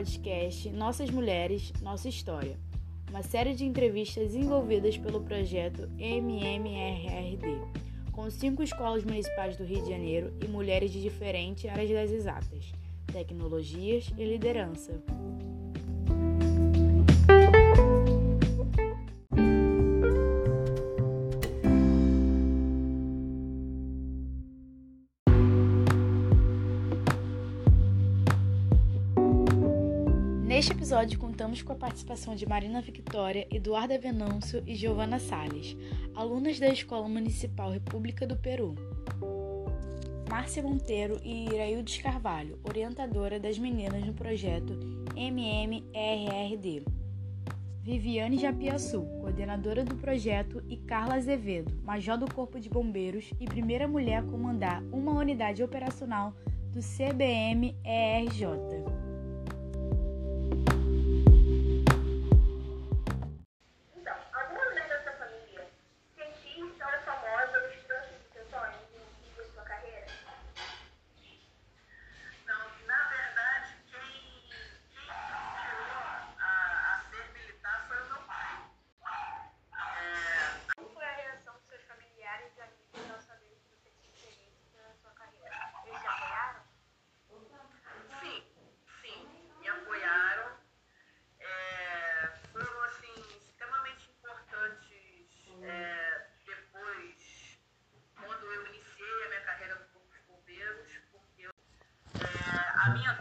podcast Nossas Mulheres, Nossa História, uma série de entrevistas desenvolvidas pelo projeto MMRRD, com cinco escolas municipais do Rio de Janeiro e mulheres de diferentes áreas das exatas, tecnologias e liderança. Episódio, contamos com a participação de Marina Victória, Eduarda Venâncio e Giovana Salles, alunas da Escola Municipal República do Peru. Márcia Monteiro e Iraildes Carvalho, orientadora das meninas no projeto MMRRD. Viviane Japiaçu, coordenadora do projeto, e Carla Azevedo, major do Corpo de Bombeiros e primeira mulher a comandar uma unidade operacional do CBM-ERJ.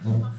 A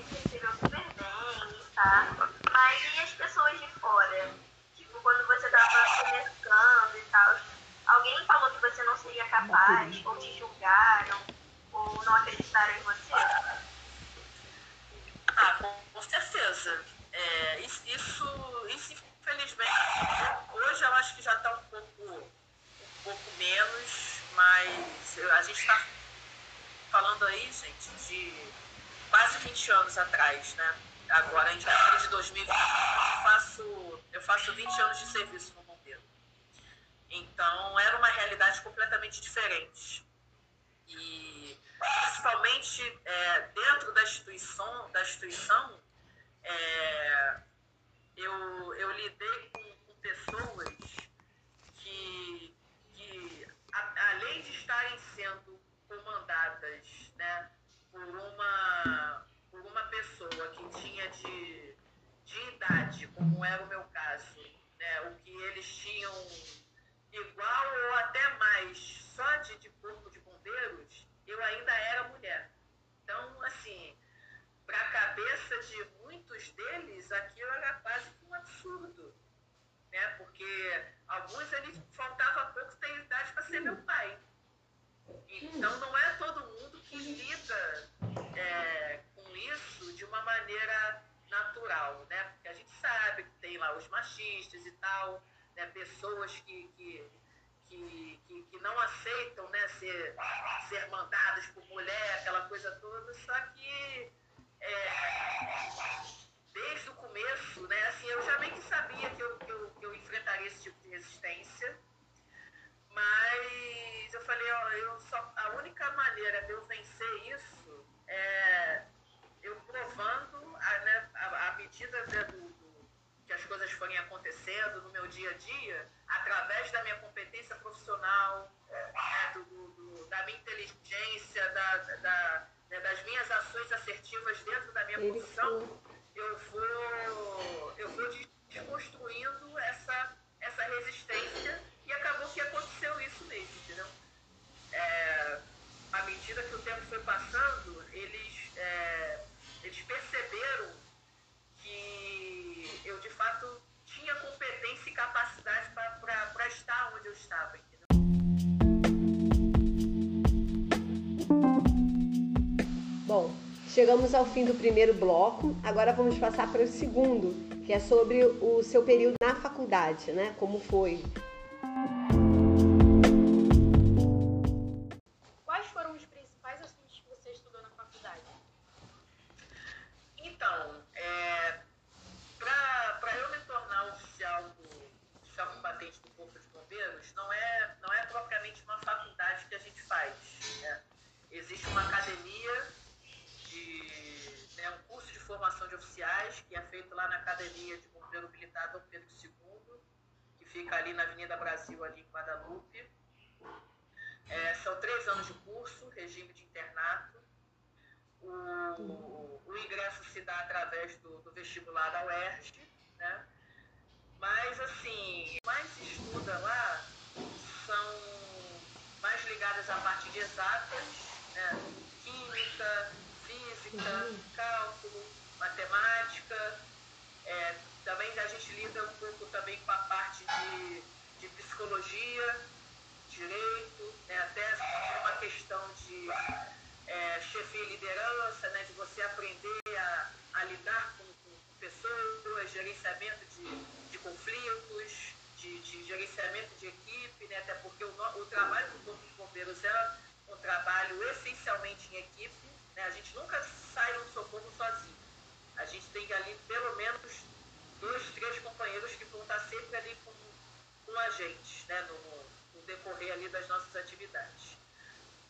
me sentiram super bem, tá? Mas e as pessoas de fora? Tipo, quando você estava se começando e tal, alguém falou que você não seria capaz, ou te julgaram, ou não acreditaram em você? Ah, com certeza. É, isso, isso, infelizmente, hoje eu acho que já está um pouco, um pouco menos, mas a gente está falando aí, gente, de 20 anos atrás, né? Agora, em janeiro de 2020, eu faço, eu faço 20 anos de serviço como bombeiro. Então, era uma realidade completamente diferente. E, principalmente, é, dentro da instituição, da instituição é, eu, eu lidei com, com pessoas que, que a, além de estarem sendo comandadas né, por uma pessoa que tinha de, de idade, como era o meu caso, né, o que eles tinham igual ou até mais só de, de corpo de bombeiros, eu ainda era mulher. Então, assim, para a cabeça de muitos deles, aquilo era quase um absurdo. Né? Porque alguns ali faltava pouco ter idade para ser meu pai. Então não é todo mundo que lida é, com isso de uma maneira natural, né? Porque a gente sabe que tem lá os machistas e tal, né? pessoas que, que, que, que, que não aceitam né? ser, ser mandadas por mulher, aquela coisa toda, só que é, desde o começo, né? Assim, eu já meio que sabia que eu, que eu, que eu enfrentaria esse tipo de resistência, mas eu falei, ó, eu só, a única maneira de eu vencer isso é eu provando, a, né, à medida né, do, do, que as coisas forem acontecendo no meu dia a dia, através da minha competência profissional, né, do, do, da minha inteligência, da, da né, das minhas ações assertivas dentro da minha Ele função, eu vou, chegamos ao fim do primeiro bloco, agora vamos passar para o segundo, que é sobre o seu período na faculdade, né? Como foi? Dá através do, do vestibular da UERJ, né? Mas, assim, mais estuda lá são mais ligadas à parte de exatas, né? química, física, cálculo, matemática, é, também a gente lida um pouco também com a parte de, de psicologia, direito, né, até uma questão de é, chefia e liderança, né, de você aprender a, lidar com, com, pessoas, gerenciamento de, de conflitos, de, de, gerenciamento de equipe, né, até porque o, o trabalho do Corpo de Bombeiros é um trabalho essencialmente em equipe, né, a gente nunca sai no socorro sozinho a gente tem ali pelo menos dois, três companheiros que vão estar sempre ali com, com a gente, né, no, no decorrer ali das nossas atividades.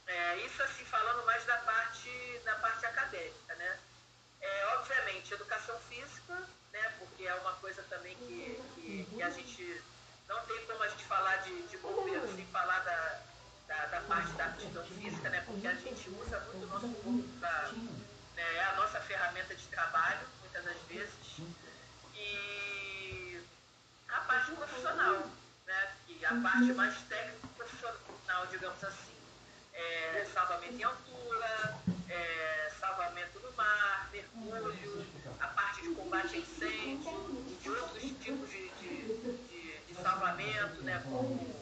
É, isso assim falando mais da parte, da parte acadêmica? É, obviamente, educação física, né, porque é uma coisa também que, que, que a gente não tem como a gente falar de, de bombeiro sem falar da, da, da, parte da aptidão física, né, porque a gente usa muito o nosso corpo né? É a nossa ferramenta de trabalho, muitas das vezes. E a parte profissional, né? que a parte mais técnica profissional, digamos assim. É, salvamento em altura, a parte de combate a incêndio, de outros tipos de, de, de, de salvamento, né, como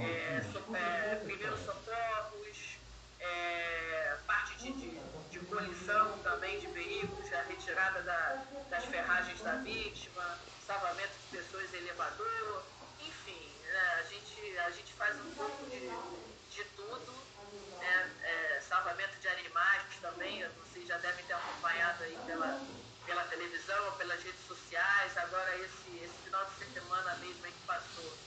é, so, é, primeiros socorros, é, parte de, de, de, colisão também de veículos, né? a retirada da, das ferragens da vítima, salvamento de pessoas em elevador, enfim, né, a, gente, a gente faz um pouco de pelas redes sociais, agora esse, esse final de semana mesmo que passou,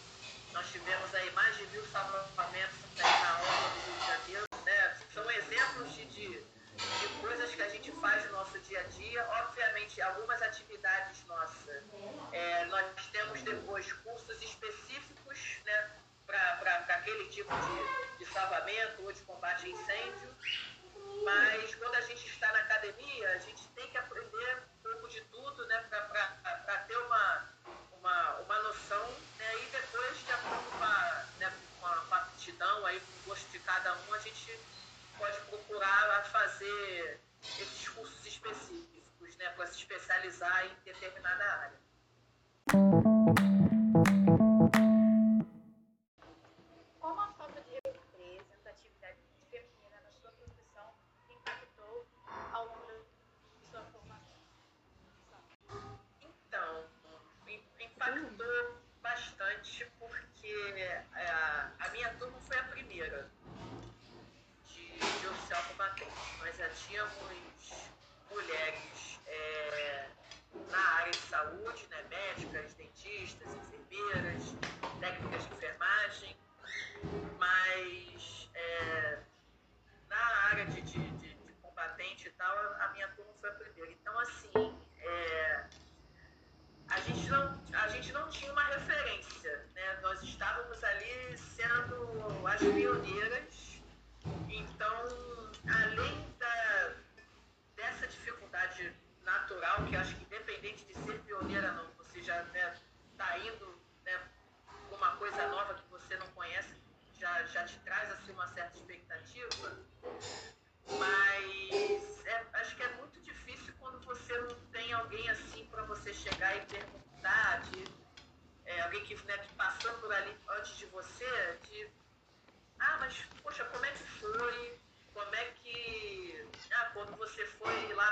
nós tivemos aí mais de mil salvamentos na obra do Rio de Janeiro, né, são exemplos de, de de coisas que a gente faz no nosso dia a dia. Obviamente, algumas atividades nossas, é, nós temos depois cursos específicos né, para aquele tipo de, de salvamento ou de combate a incêndio. Mas quando a gente está na academia, a gente tem que aprender um pouco de tudo né, para ter uma, uma, uma noção né, e depois, de acordo com a, né, com a aptidão, aí, com o gosto de cada um, a gente procurar fazer esses cursos específicos, né, para se especializar em determinada área. Como a falta de representatividade feminina na sua profissão impactou ao longo da sua formação? Então, impactou bastante porque a, a minha turma foi a primeira. Nós já tínhamos mulheres é, na área de saúde, né, médicas, dentistas, enfermeiras, técnicas de enfermagem, mas é, na área de, de, de, de, combatente e tal, a minha turma foi a primeira. Então, já está né, tá indo né, com uma coisa nova que você não conhece, já, já te traz assim, uma certa expectativa, mas é, acho que é muito difícil quando você não tem alguém assim para você chegar e perguntar, de, é, alguém que, né, que passou por ali antes de você, de ah, mas, poxa, como é que foi? Como é que. Ah, quando você foi lá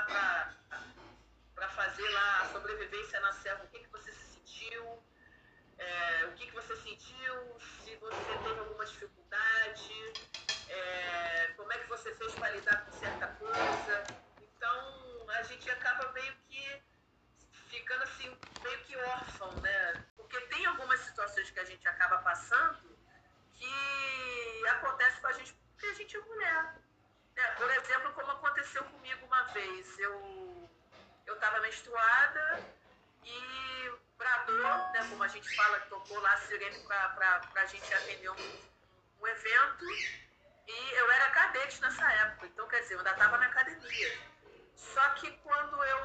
para fazer lá a sobrevivência na selva, o que, que você se sentiu? É, o que, que você sentiu? Se você teve alguma dificuldade? É, como é que você fez para lidar com certa coisa? Então, a gente acaba meio que ficando assim, meio que órfão, né? Porque tem algumas situações que a gente acaba passando que acontece com a gente porque a gente é mulher. É, por exemplo, como aconteceu comigo uma vez, eu eu estava menstruada e bradou, né, como a gente fala, tocou lá a sirene para a gente atender um, um evento e eu era cadete nessa época, então quer dizer, eu ainda estava na academia. Só que quando eu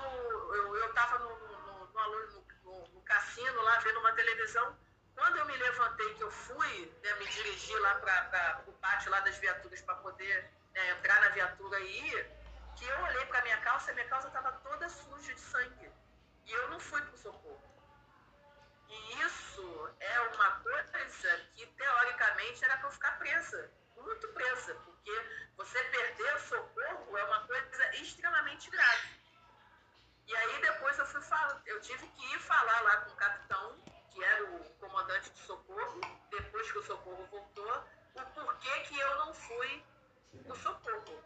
eu, eu no, no, no, no, no cassino lá vendo uma televisão, quando eu me levantei, que eu fui né, me dirigir lá para o pátio lá das viaturas para poder né, entrar na viatura e ir, que eu olhei para minha calça minha calça estava toda suja de sangue. E eu não fui para o socorro. E isso é uma coisa que, teoricamente, era para eu ficar presa, muito presa, porque você perder o socorro é uma coisa extremamente grave. E aí depois eu fui falar, eu tive que ir falar lá com o capitão que era o comandante de socorro, depois que o socorro voltou, o porquê que eu não fui no socorro.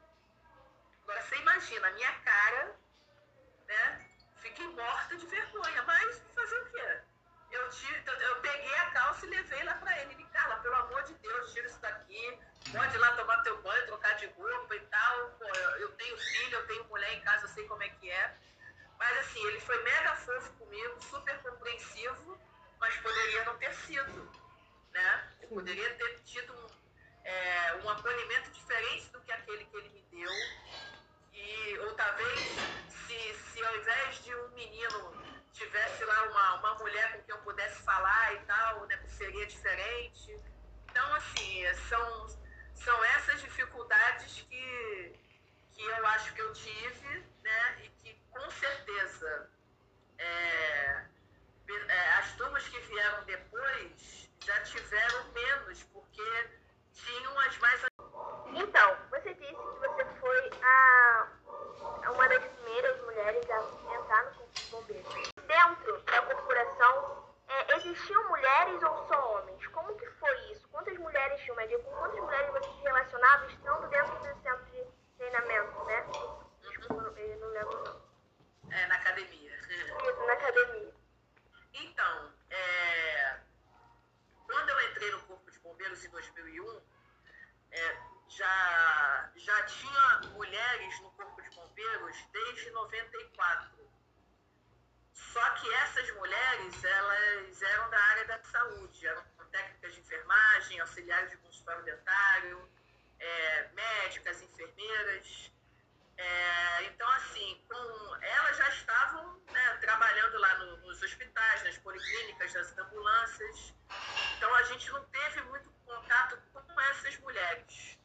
Agora você imagina, a minha cara, né? Fiquei morta de vergonha, mas fazer o quê? Eu, tive, eu peguei a calça e levei lá pra ele. Ele, Carla, pelo amor de Deus, tira isso daqui. Pode ir lá tomar teu banho, trocar de roupa e tal. Pô, eu, eu tenho filho, eu tenho mulher em casa, eu sei como é que é. Mas assim, ele foi mega fofo comigo, super compreensivo mas poderia não ter sido. Né? Eu poderia ter tido um, é, um acolhimento diferente do que aquele que ele me deu. E, ou talvez, se, se ao invés de um menino tivesse lá uma, uma mulher com quem eu pudesse falar e tal, né, seria diferente. Então, assim, são, são essas dificuldades que, que eu acho que eu tive, né, e que com certeza é, é, as turmas que vieram depois já tiveram menos, porque tinham as mais. Então, você disse que você foi a, uma das primeiras mulheres a entrar dentro da corporação é, existiam mulheres ou só homens? Como que foi isso? Quantas mulheres tinham? Com quantas mulheres você se relacionava estando dentro do centro de treinamento, né? Desculpa, eu não lembro não. É, na academia. Isso, na academia. Então, é... quando eu entrei no Corpo de Bombeiros em 2001, é, já, já tinha mulheres no Corpo de Bombeiros desde 94. Só que essas mulheres, elas eram da área da saúde, eram técnicas de enfermagem, auxiliares de consultório dentário, é, médicas, enfermeiras. É, então, assim, com, elas já estavam né, trabalhando lá no, nos hospitais, nas policlínicas, nas ambulâncias. Então, a gente não teve muito contato com essas mulheres.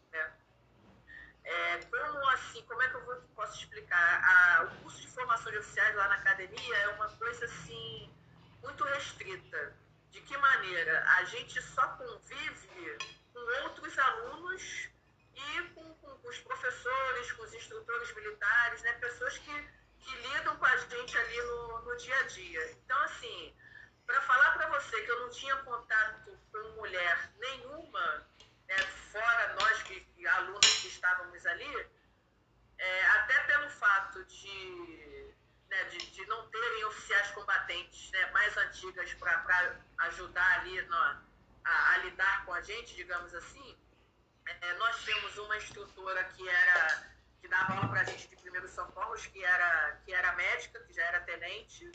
É, como assim, como é que eu vou, posso explicar? A, o curso de formação de oficiais lá na academia é uma coisa assim muito restrita. De que maneira? A gente só convive com outros alunos e com, com, com os professores, com os instrutores militares, né? pessoas que, que lidam com a gente ali no, no dia a dia. Então, assim, para falar para você que eu não tinha contato com mulher nenhuma, né, fora nós que, que, alunos que estávamos ali, é, até pelo fato de, né, de, de, não terem oficiais combatentes né, mais antigas para ajudar ali a, a, lidar com a gente, digamos assim, é, nós tínhamos uma instrutora que era que dava aula para a gente de primeiros socorros, que era, que era médica, que já era tenente,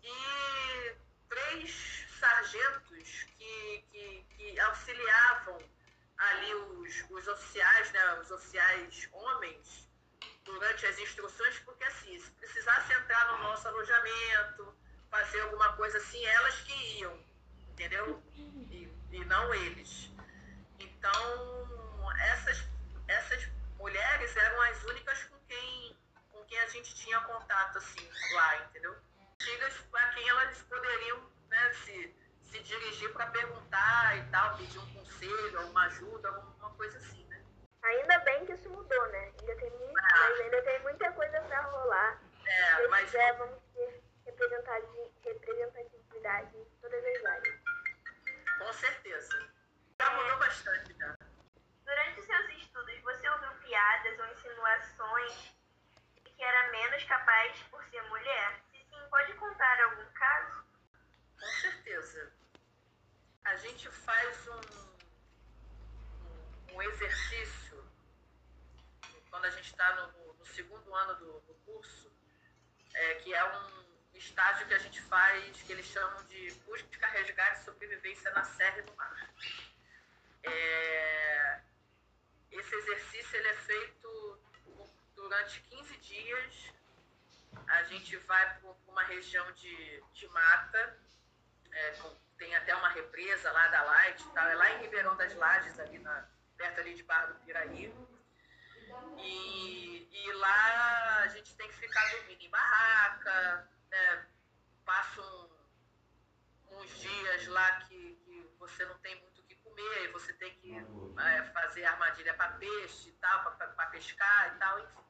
e três sargentos que, que, que auxiliavam ali os, os oficiais, né, os oficiais homens, durante as instruções, porque assim, se precisasse entrar no nosso alojamento, fazer alguma coisa assim, elas que iam, entendeu? E, e não eles. Então, essas, essas mulheres eram as únicas com quem, com quem a gente tinha contato, assim, lá, entendeu? Antigas a quem elas poderiam né, se, se dirigir para perguntar e tal, pedir um conselho, alguma ajuda, alguma coisa assim, né? Ainda bem que isso mudou, né? Ainda tem, muito, ah. mas ainda tem muita coisa para rolar. É, Se mas... quiser, vamos ter representatividade em todas as áreas. Com certeza. Já mudou bastante, já. Durante os seus estudos, você ouviu piadas ou insinuações de que era menos capaz por ser mulher? Se sim, pode contar algum caso? Com certeza. A gente faz um, um, exercício quando a gente está no, no, segundo ano do, do curso, é, que é um estágio que a gente faz, que eles chamam de busca, resgate e sobrevivência na serra e no mar. É, esse exercício ele é feito durante 15 dias. A gente vai para uma região de, de mata, é, com, tem até uma represa lá da Light, tá? é lá em Ribeirão das Lages, ali na, perto ali de Barra do Piraí. E, e lá a gente tem que ficar dormindo em barraca, né? passa um, uns dias lá que, que você não tem muito o que comer, você tem que é, fazer armadilha para peixe e tal, para pescar e tal, enfim.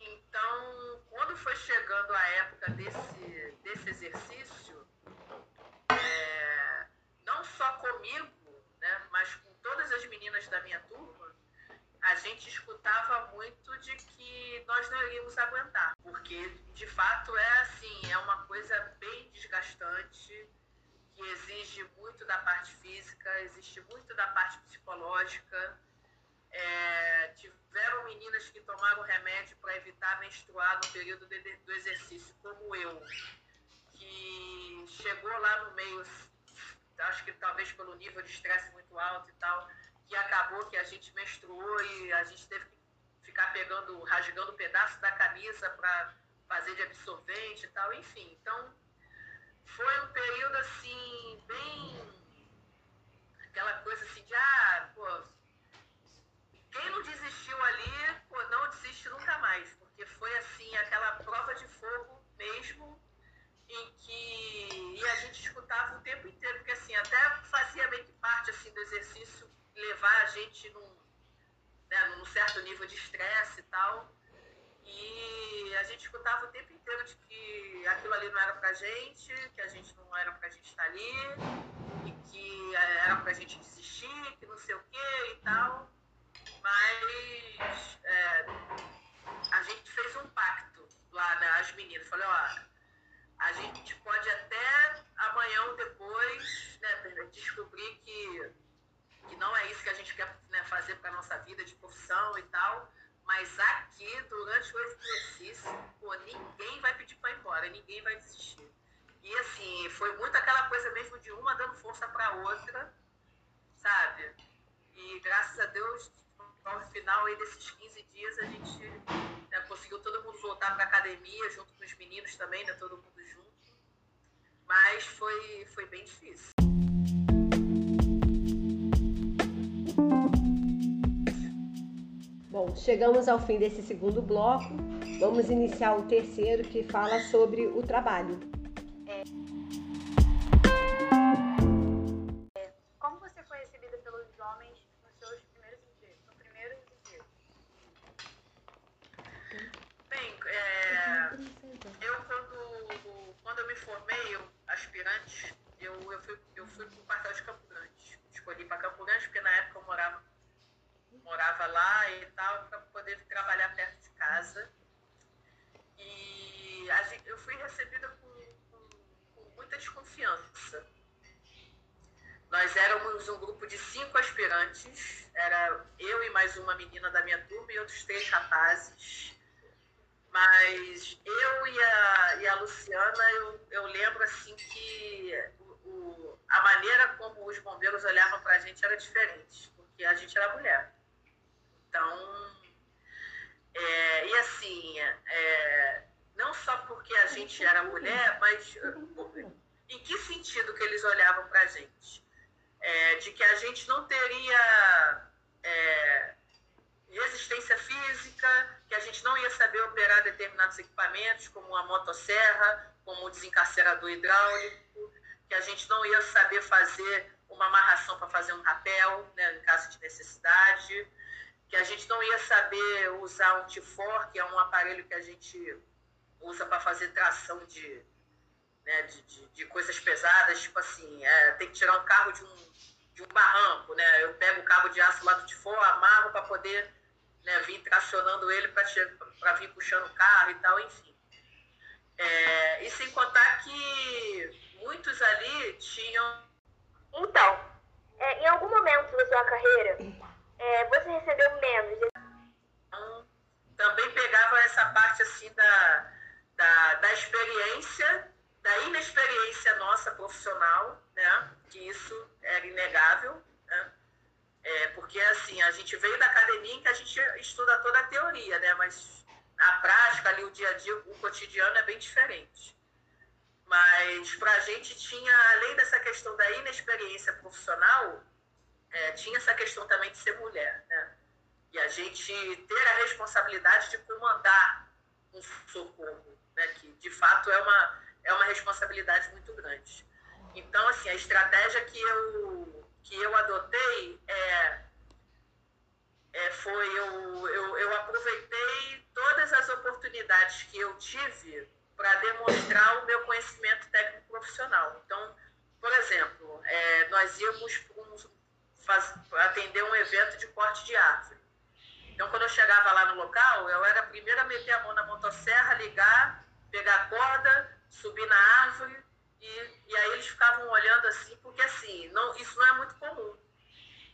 Então, quando foi chegando a época desse, desse exercício, é, não só comigo, né, mas com todas as meninas da minha turma, a gente escutava muito de que nós não iríamos aguentar, porque de fato é assim, é uma coisa bem desgastante, que exige muito da parte física, existe muito da parte psicológica. É, tiveram meninas que tomaram remédio para evitar menstruar no período de, do exercício, como eu, que chegou lá no meio, acho que talvez pelo nível de estresse muito alto e tal, acabou que a gente menstruou e a gente teve que ficar pegando, rasgando pedaço da camisa para fazer de absorvente e tal, enfim. Então, foi um período assim, bem. aquela coisa assim de, ah, pô, quem não desistiu ali, pô, não desiste nunca mais, porque foi assim, aquela prova de fogo mesmo, em que e a gente escutava o tempo inteiro, porque assim, até fazia meio que parte assim, do exercício levar a gente num, né, num certo nível de estresse e tal. E a gente escutava o tempo inteiro de que aquilo ali não era pra gente, que a gente não era pra gente estar ali, e que era pra gente desistir, que não sei o que e tal. Mas é, a gente fez um pacto lá, né, as meninas. Falei, ó, a gente pode até amanhã ou depois né, descobrir que, que não é isso que a gente quer né, fazer para Mas aqui, durante o exercício, pô, ninguém vai pedir para ir embora, ninguém vai desistir. E assim, foi muito aquela coisa mesmo de uma dando força para outra, sabe? E graças a Deus, no final aí desses 15 dias, a gente né, conseguiu todo mundo voltar para academia, junto com os meninos também, né, todo mundo junto. Mas foi, foi bem difícil. Bom, chegamos ao fim desse segundo bloco. Vamos iniciar o terceiro que fala sobre o trabalho. Aspirante, eu, eu fui, eu fui para o quartel de Campo Grande. Escolhi para Campo Grande porque na época eu morava, morava lá e tal, para poder trabalhar perto de casa. E gente, eu fui recebida com, com, com muita desconfiança. Nós éramos um grupo de cinco aspirantes, era eu e mais uma menina da minha turma e outros três rapazes. Mas eu e a, e a Luciana, eu, eu lembro assim que o, o- a maneira como os bombeiros olhavam para a gente era diferente, porque a gente era mulher. Então, é, e assim, é, não só porque a gente era mulher, mas em que sentido que eles olhavam para a gente? É, de que a gente não teria é, resistência física, que a gente não ia saber operar determinados equipamentos, como a motosserra, como o desencarcerador hidráulico, que a gente não ia saber fazer uma amarração para fazer um rapel, né, em caso de necessidade, que a gente não ia saber usar um Tifor, que é um aparelho que a gente usa para fazer tração de, né, de, de, de coisas pesadas, tipo assim, é, tem que tirar um carro de um, de um barranco, né? Eu pego o cabo de aço lá do Tifor, amarro para poder né, vir tracionando ele para vir puxando o carro e tal, enfim. É, e sem contar que muitos ali tinham. Então, é, em algum momento da sua carreira, é, você recebeu menos. então, também pegava essa parte assim da, da, da experiência, da inexperiência nossa profissional, né? Que isso era inegável, porque assim, a gente veio da academia em que a gente estuda toda a teoria, né? Mas a prática ali, o dia a dia, o cotidiano é bem diferente. Mas para a gente tinha, além dessa questão da inexperiência profissional, é, tinha essa questão também de ser mulher, né? E a gente ter a responsabilidade de comandar um socorro, né? Que de fato é uma, é uma responsabilidade muito grande. Então, assim, a estratégia que eu, que eu adotei é, é, foi eu, eu, eu aproveitei todas as oportunidades que eu tive para demonstrar o meu conhecimento técnico profissional. Então, por exemplo, é, nós íamos um, faz, atender um evento de corte de árvore. Então, quando eu chegava lá no local, eu era a primeira a meter a mão na motosserra, ligar, pegar a corda, subir na árvore, e, e aí eles ficavam olhando assim, porque assim, não, isso não é muito comum.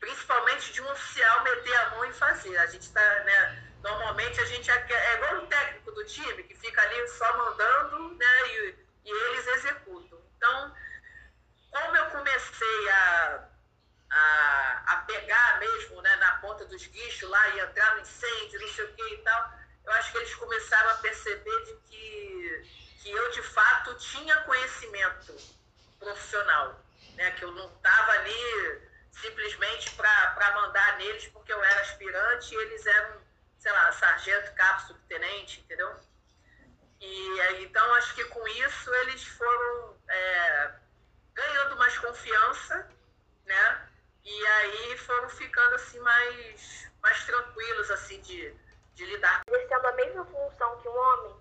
Principalmente de um oficial meter a mão e fazer. A gente tá, né, normalmente a gente é, é igual o técnico do time, que fica ali só mandando, né, e, e eles executam. Então, como eu comecei a, a, a pegar mesmo né, na ponta dos guichos lá e entrar no incêndio, não sei o que e tal, eu acho que eles começaram a perceber de que, que eu de fato tinha conhecimento profissional, né, que eu não estava ali simplesmente para mandar neles porque eu era aspirante e eles eram, sei lá, sargento, cabo, subtenente, entendeu? E é, então acho que com isso eles foram é, ganhando mais confiança, né? E aí foram ficando assim mais, mais tranquilos assim de, de lidar. Exercendo a mesma função que um homem?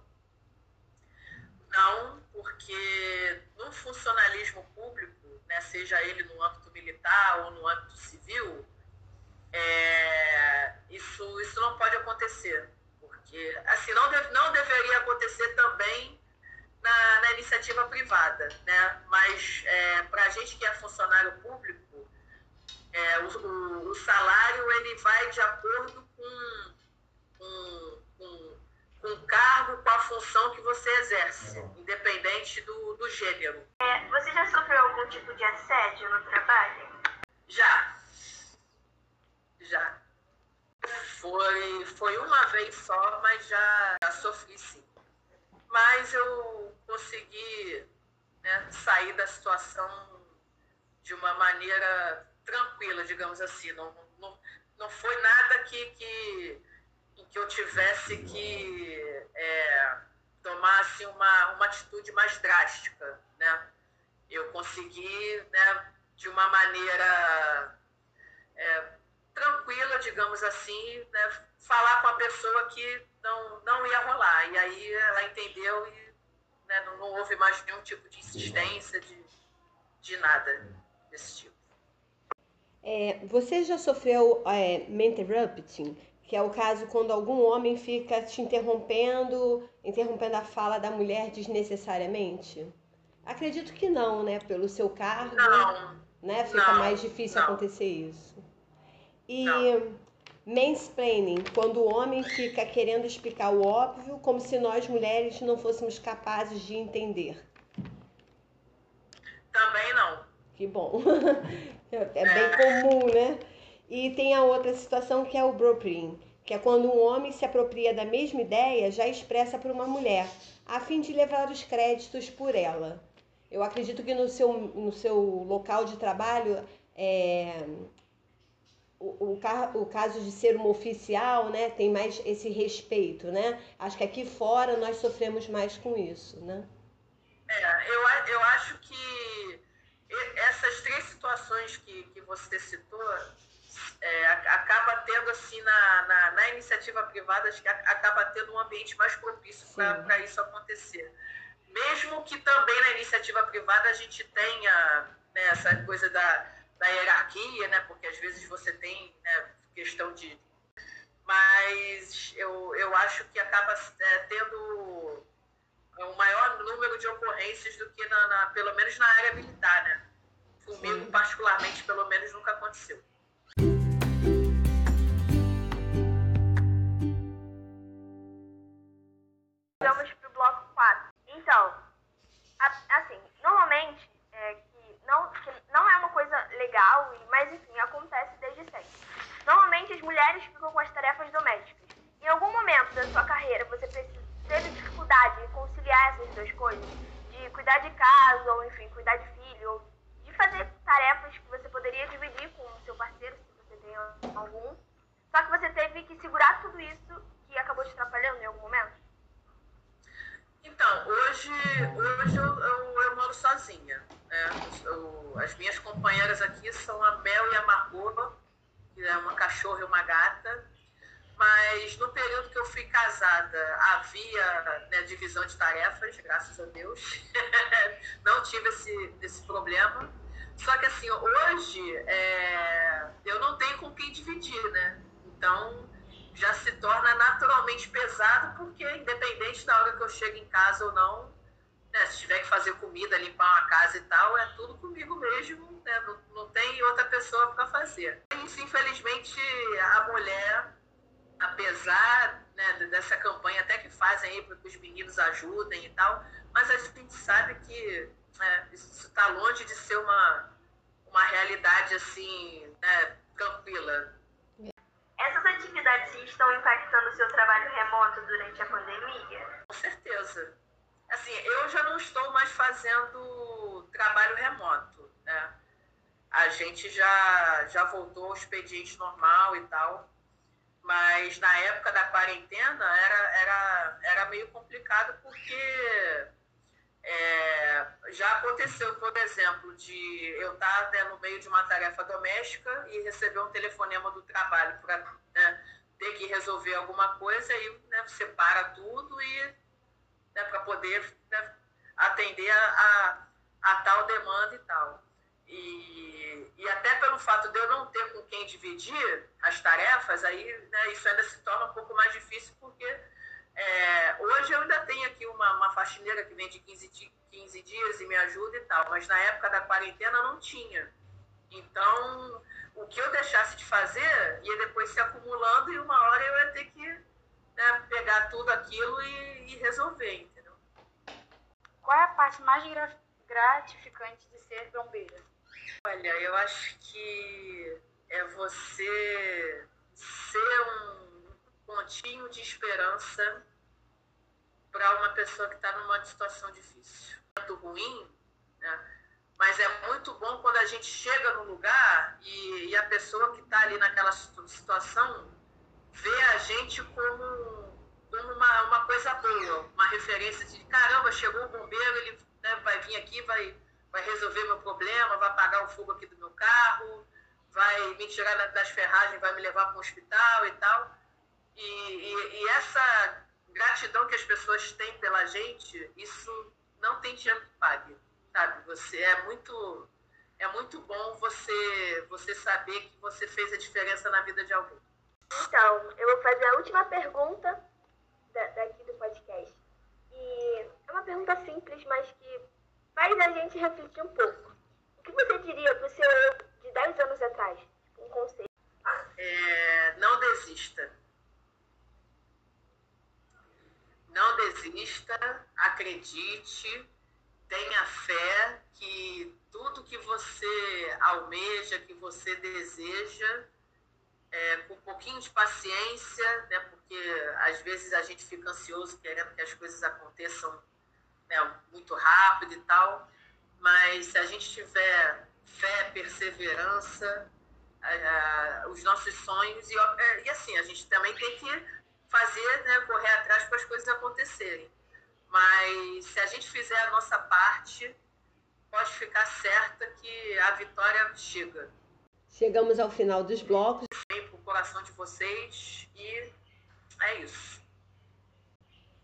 Não, porque no funcionalismo público, né, seja ele no âmbito militar ou no âmbito civil, é, isso, isso não pode acontecer. Porque assim, não, deve, não deveria acontecer também na, na iniciativa privada. Né? Mas é, para a gente que é funcionário público, é, o, o, o salário ele vai de acordo com, com, com, com o cargo, com a função que você exerce, independente do, do gênero. É, você já sofreu algum tipo de assédio no trabalho? Já. Já. Foi, foi uma vez só, mas já, já sofri sim. Mas eu consegui né, sair da situação de uma maneira tranquila, digamos assim. Não, não, não foi nada que, que, que eu tivesse que é, tomar assim, uma, uma atitude mais drástica. Né? Eu consegui, né, de uma maneira é, tranquila, digamos assim, né, falar com a pessoa que não, não ia rolar. E aí ela entendeu e né, não, não, houve mais nenhum tipo de insistência, de, de nada desse tipo. É, você já sofreu é, interrupting, que é o caso quando algum homem fica te interrompendo, interrompendo a fala da mulher desnecessariamente? Acredito que não, né? Pelo seu cargo, não, né? Fica não, mais difícil não. acontecer isso. E Não. mansplaining, quando o homem fica querendo explicar o óbvio, como se nós mulheres não fôssemos capazes de entender. Também não. Que bom. É bem comum, né? E tem a outra situação que é o brokering, que é quando um homem se apropria da mesma ideia já expressa por uma mulher, a fim de levar os créditos por ela. Eu acredito que no seu, no seu local de trabalho, é, o, o, o caso de ser uma oficial, né, tem mais esse respeito, né? Acho que aqui fora nós sofremos mais com isso, né? É, eu, eu acho que essas três situações que, que você citou é, acaba tendo assim na, na, na iniciativa privada acho que acaba tendo um ambiente mais propício para isso acontecer mesmo que também na iniciativa privada a gente tenha né, essa coisa da, da hierarquia né porque às vezes você tem né, questão de mas eu, eu acho que acaba é, tendo um maior número de ocorrências do que na, na- pelo menos na área militar, né? Comigo, Sim. particularmente, pelo menos nunca aconteceu. Então já se torna naturalmente pesado, porque independente da hora que eu chego em casa ou não, né, se tiver que fazer comida, limpar uma casa e tal, é tudo comigo mesmo, né? não, não tem outra pessoa para fazer. Isso, infelizmente, a mulher, apesar né, dessa campanha até que fazem aí para que os meninos ajudem e tal, mas a gente sabe que né, isso está longe de ser uma, uma realidade assim, né, tranquila. Essas atividades estão impactando o seu trabalho remoto durante a pandemia? Com certeza. Assim, eu já não estou mais fazendo trabalho remoto, né? A gente já, já voltou ao expediente normal e tal, mas na época da quarentena era, era, era meio complicado porque é, já aconteceu, por exemplo, de eu estar né, no meio de uma tarefa doméstica e receber um telefonema do trabalho para né, ter que resolver alguma coisa, aí né, você para tudo e né, para poder né, atender a, a, a tal demanda e tal. E, e até pelo fato de eu não ter com quem dividir as tarefas, aí né, isso ainda se torna um pouco mais difícil, porque é, hoje eu ainda tenho aqui uma, uma faxineira que vem de 15, di- 15 dias e me ajuda e tal, mas na época da quarentena não tinha. Então, o que eu deixasse de fazer ia depois se acumulando e uma hora eu ia ter que tudo aquilo e, e resolver, entendeu? Qual é a parte mais gratificante de ser bombeira? Olha, eu acho que é você ser um pontinho de esperança para uma pessoa que está numa situação difícil. Muito ruim, né? mas é muito bom quando a gente chega no lugar e, e a pessoa que está ali naquela situação vê a gente como, como uma, uma coisa boa, uma referência de caramba, chegou o bombeiro, ele né, vai vir aqui, vai, vai resolver meu problema, vai apagar o fogo aqui do meu carro, vai me tirar das ferragens, vai me levar para um hospital e tal. E, e, e, essa gratidão que as pessoas têm pela gente, isso não tem dinheiro que pague, sabe? Você é muito é muito bom você você saber que você fez a diferença na vida de alguém. Então, eu vou fazer a última pergunta da, daqui do podcast. E é uma pergunta simples, mas que faz a gente refletir um pouco. O que você diria para o seu eu de 10 anos atrás? Um conselho. É, não desista. Não desista, acredite, tenha fé que tudo que você almeja, que você deseja, é, com um pouquinho de paciência, né, porque às vezes a gente fica ansioso querendo que as coisas aconteçam né, muito rápido e tal, mas se a gente tiver fé, perseverança, os nossos sonhos, e, é, e, assim, a gente também tem que fazer, né, correr atrás para as coisas acontecerem. Mas se a gente fizer a nossa parte, pode ficar certa que a vitória chega. Chegamos ao final dos blocos. Para o coração de vocês e é isso.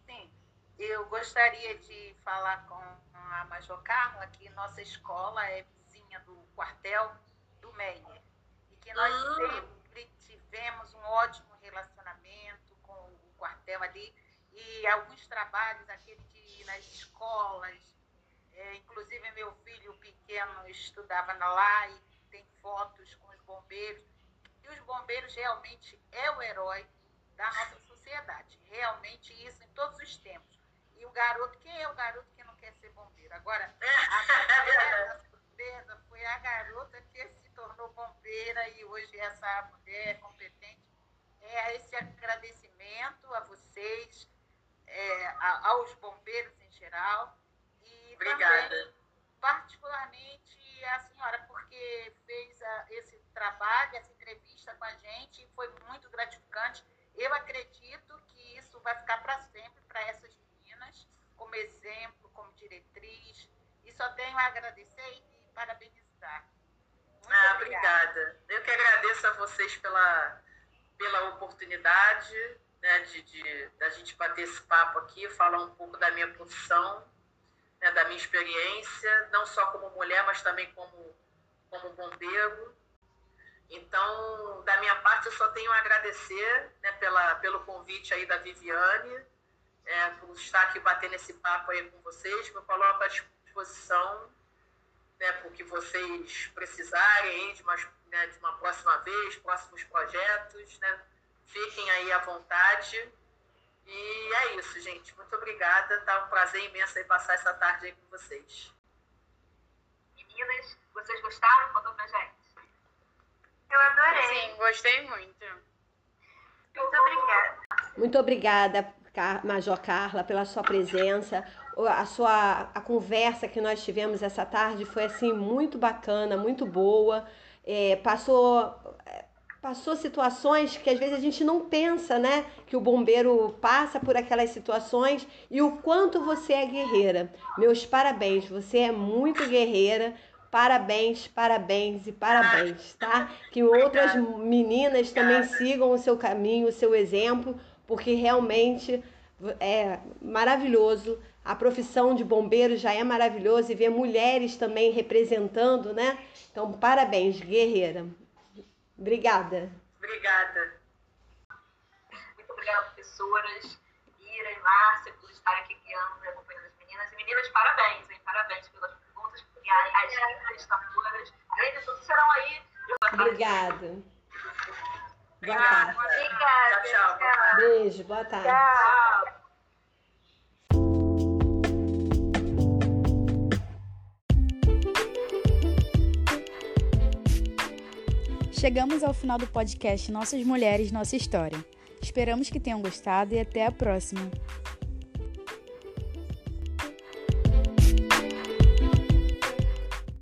Sim, eu gostaria de falar com a Major Carla que nossa escola é vizinha do quartel do Meyer e que nós ah. sempre tivemos um ótimo relacionamento quartel ali e alguns trabalhos, aquele de ir nas escolas, é, inclusive meu filho pequeno estudava lá e tem fotos com os bombeiros. E os bombeiros realmente é o herói da nossa sociedade. Realmente isso em todos os tempos. E o garoto, quem é o garoto que não quer ser bombeiro? Agora, a surpresa foi a garota que se tornou bombeira e hoje essa mulher competente. É esse agradecimento a vocês, é, aos bombeiros em geral. E Obrigada. Também, particularmente a senhora, porque fez a, esse trabalho, essa entrevista com a gente, foi muito gratificante. Eu acredito que isso vai ficar para sempre para essas meninas, como exemplo, como diretriz. E só tenho a agradecer e parabenizar. Muito ah, obrigada. obrigada. Eu que agradeço a vocês pela, pela oportunidade né, de, de da gente bater esse papo aqui, falar um pouco da minha profissão né, da minha experiência, não só como mulher, mas também como, como bombeiro. Então, da minha parte, eu só tenho a agradecer né, pela, pelo convite aí da Viviane, é, por estar aqui batendo esse papo aí com vocês. Me coloco à disposição né, por que vocês precisarem de uma, né, de uma próxima vez, próximos projetos. Né? Fiquem aí à vontade. E é isso, gente. Muito obrigada. Tá um prazer imenso aí passar essa tarde aí com vocês. Meninas, vocês gostaram? Contou pra gente. Eu adorei. Sim, gostei muito. Muito obrigada. Muito obrigada, Major Carla, pela sua presença. A sua a conversa que nós tivemos essa tarde foi assim muito bacana, muito boa. É, passou passou situações que às vezes a gente não pensa, né? Que o bombeiro passa por aquelas situações e o quanto você é guerreira. Meus parabéns, você é muito guerreira. Parabéns, parabéns e parabéns, tá? Que outras meninas também sigam o seu caminho, o seu exemplo, porque realmente é maravilhoso. A profissão de bombeiro já é maravilhosa e ver mulheres também representando, né? Então, parabéns, guerreira. Obrigada. Obrigada. Muito obrigada, professoras, Ira e Márcia, por estarem aqui guiando e acompanhando as meninas. E meninas, parabéns, hein? Parabéns pelas perguntas, e as taburas. Além de tudo, serão aí. Obrigada. Boa tarde. Obrigada. Tchau, tchau. Beijo, boa tarde. Tchau. Chegamos ao final do podcast Nossas Mulheres, Nossa História. Esperamos que tenham gostado e até a próxima!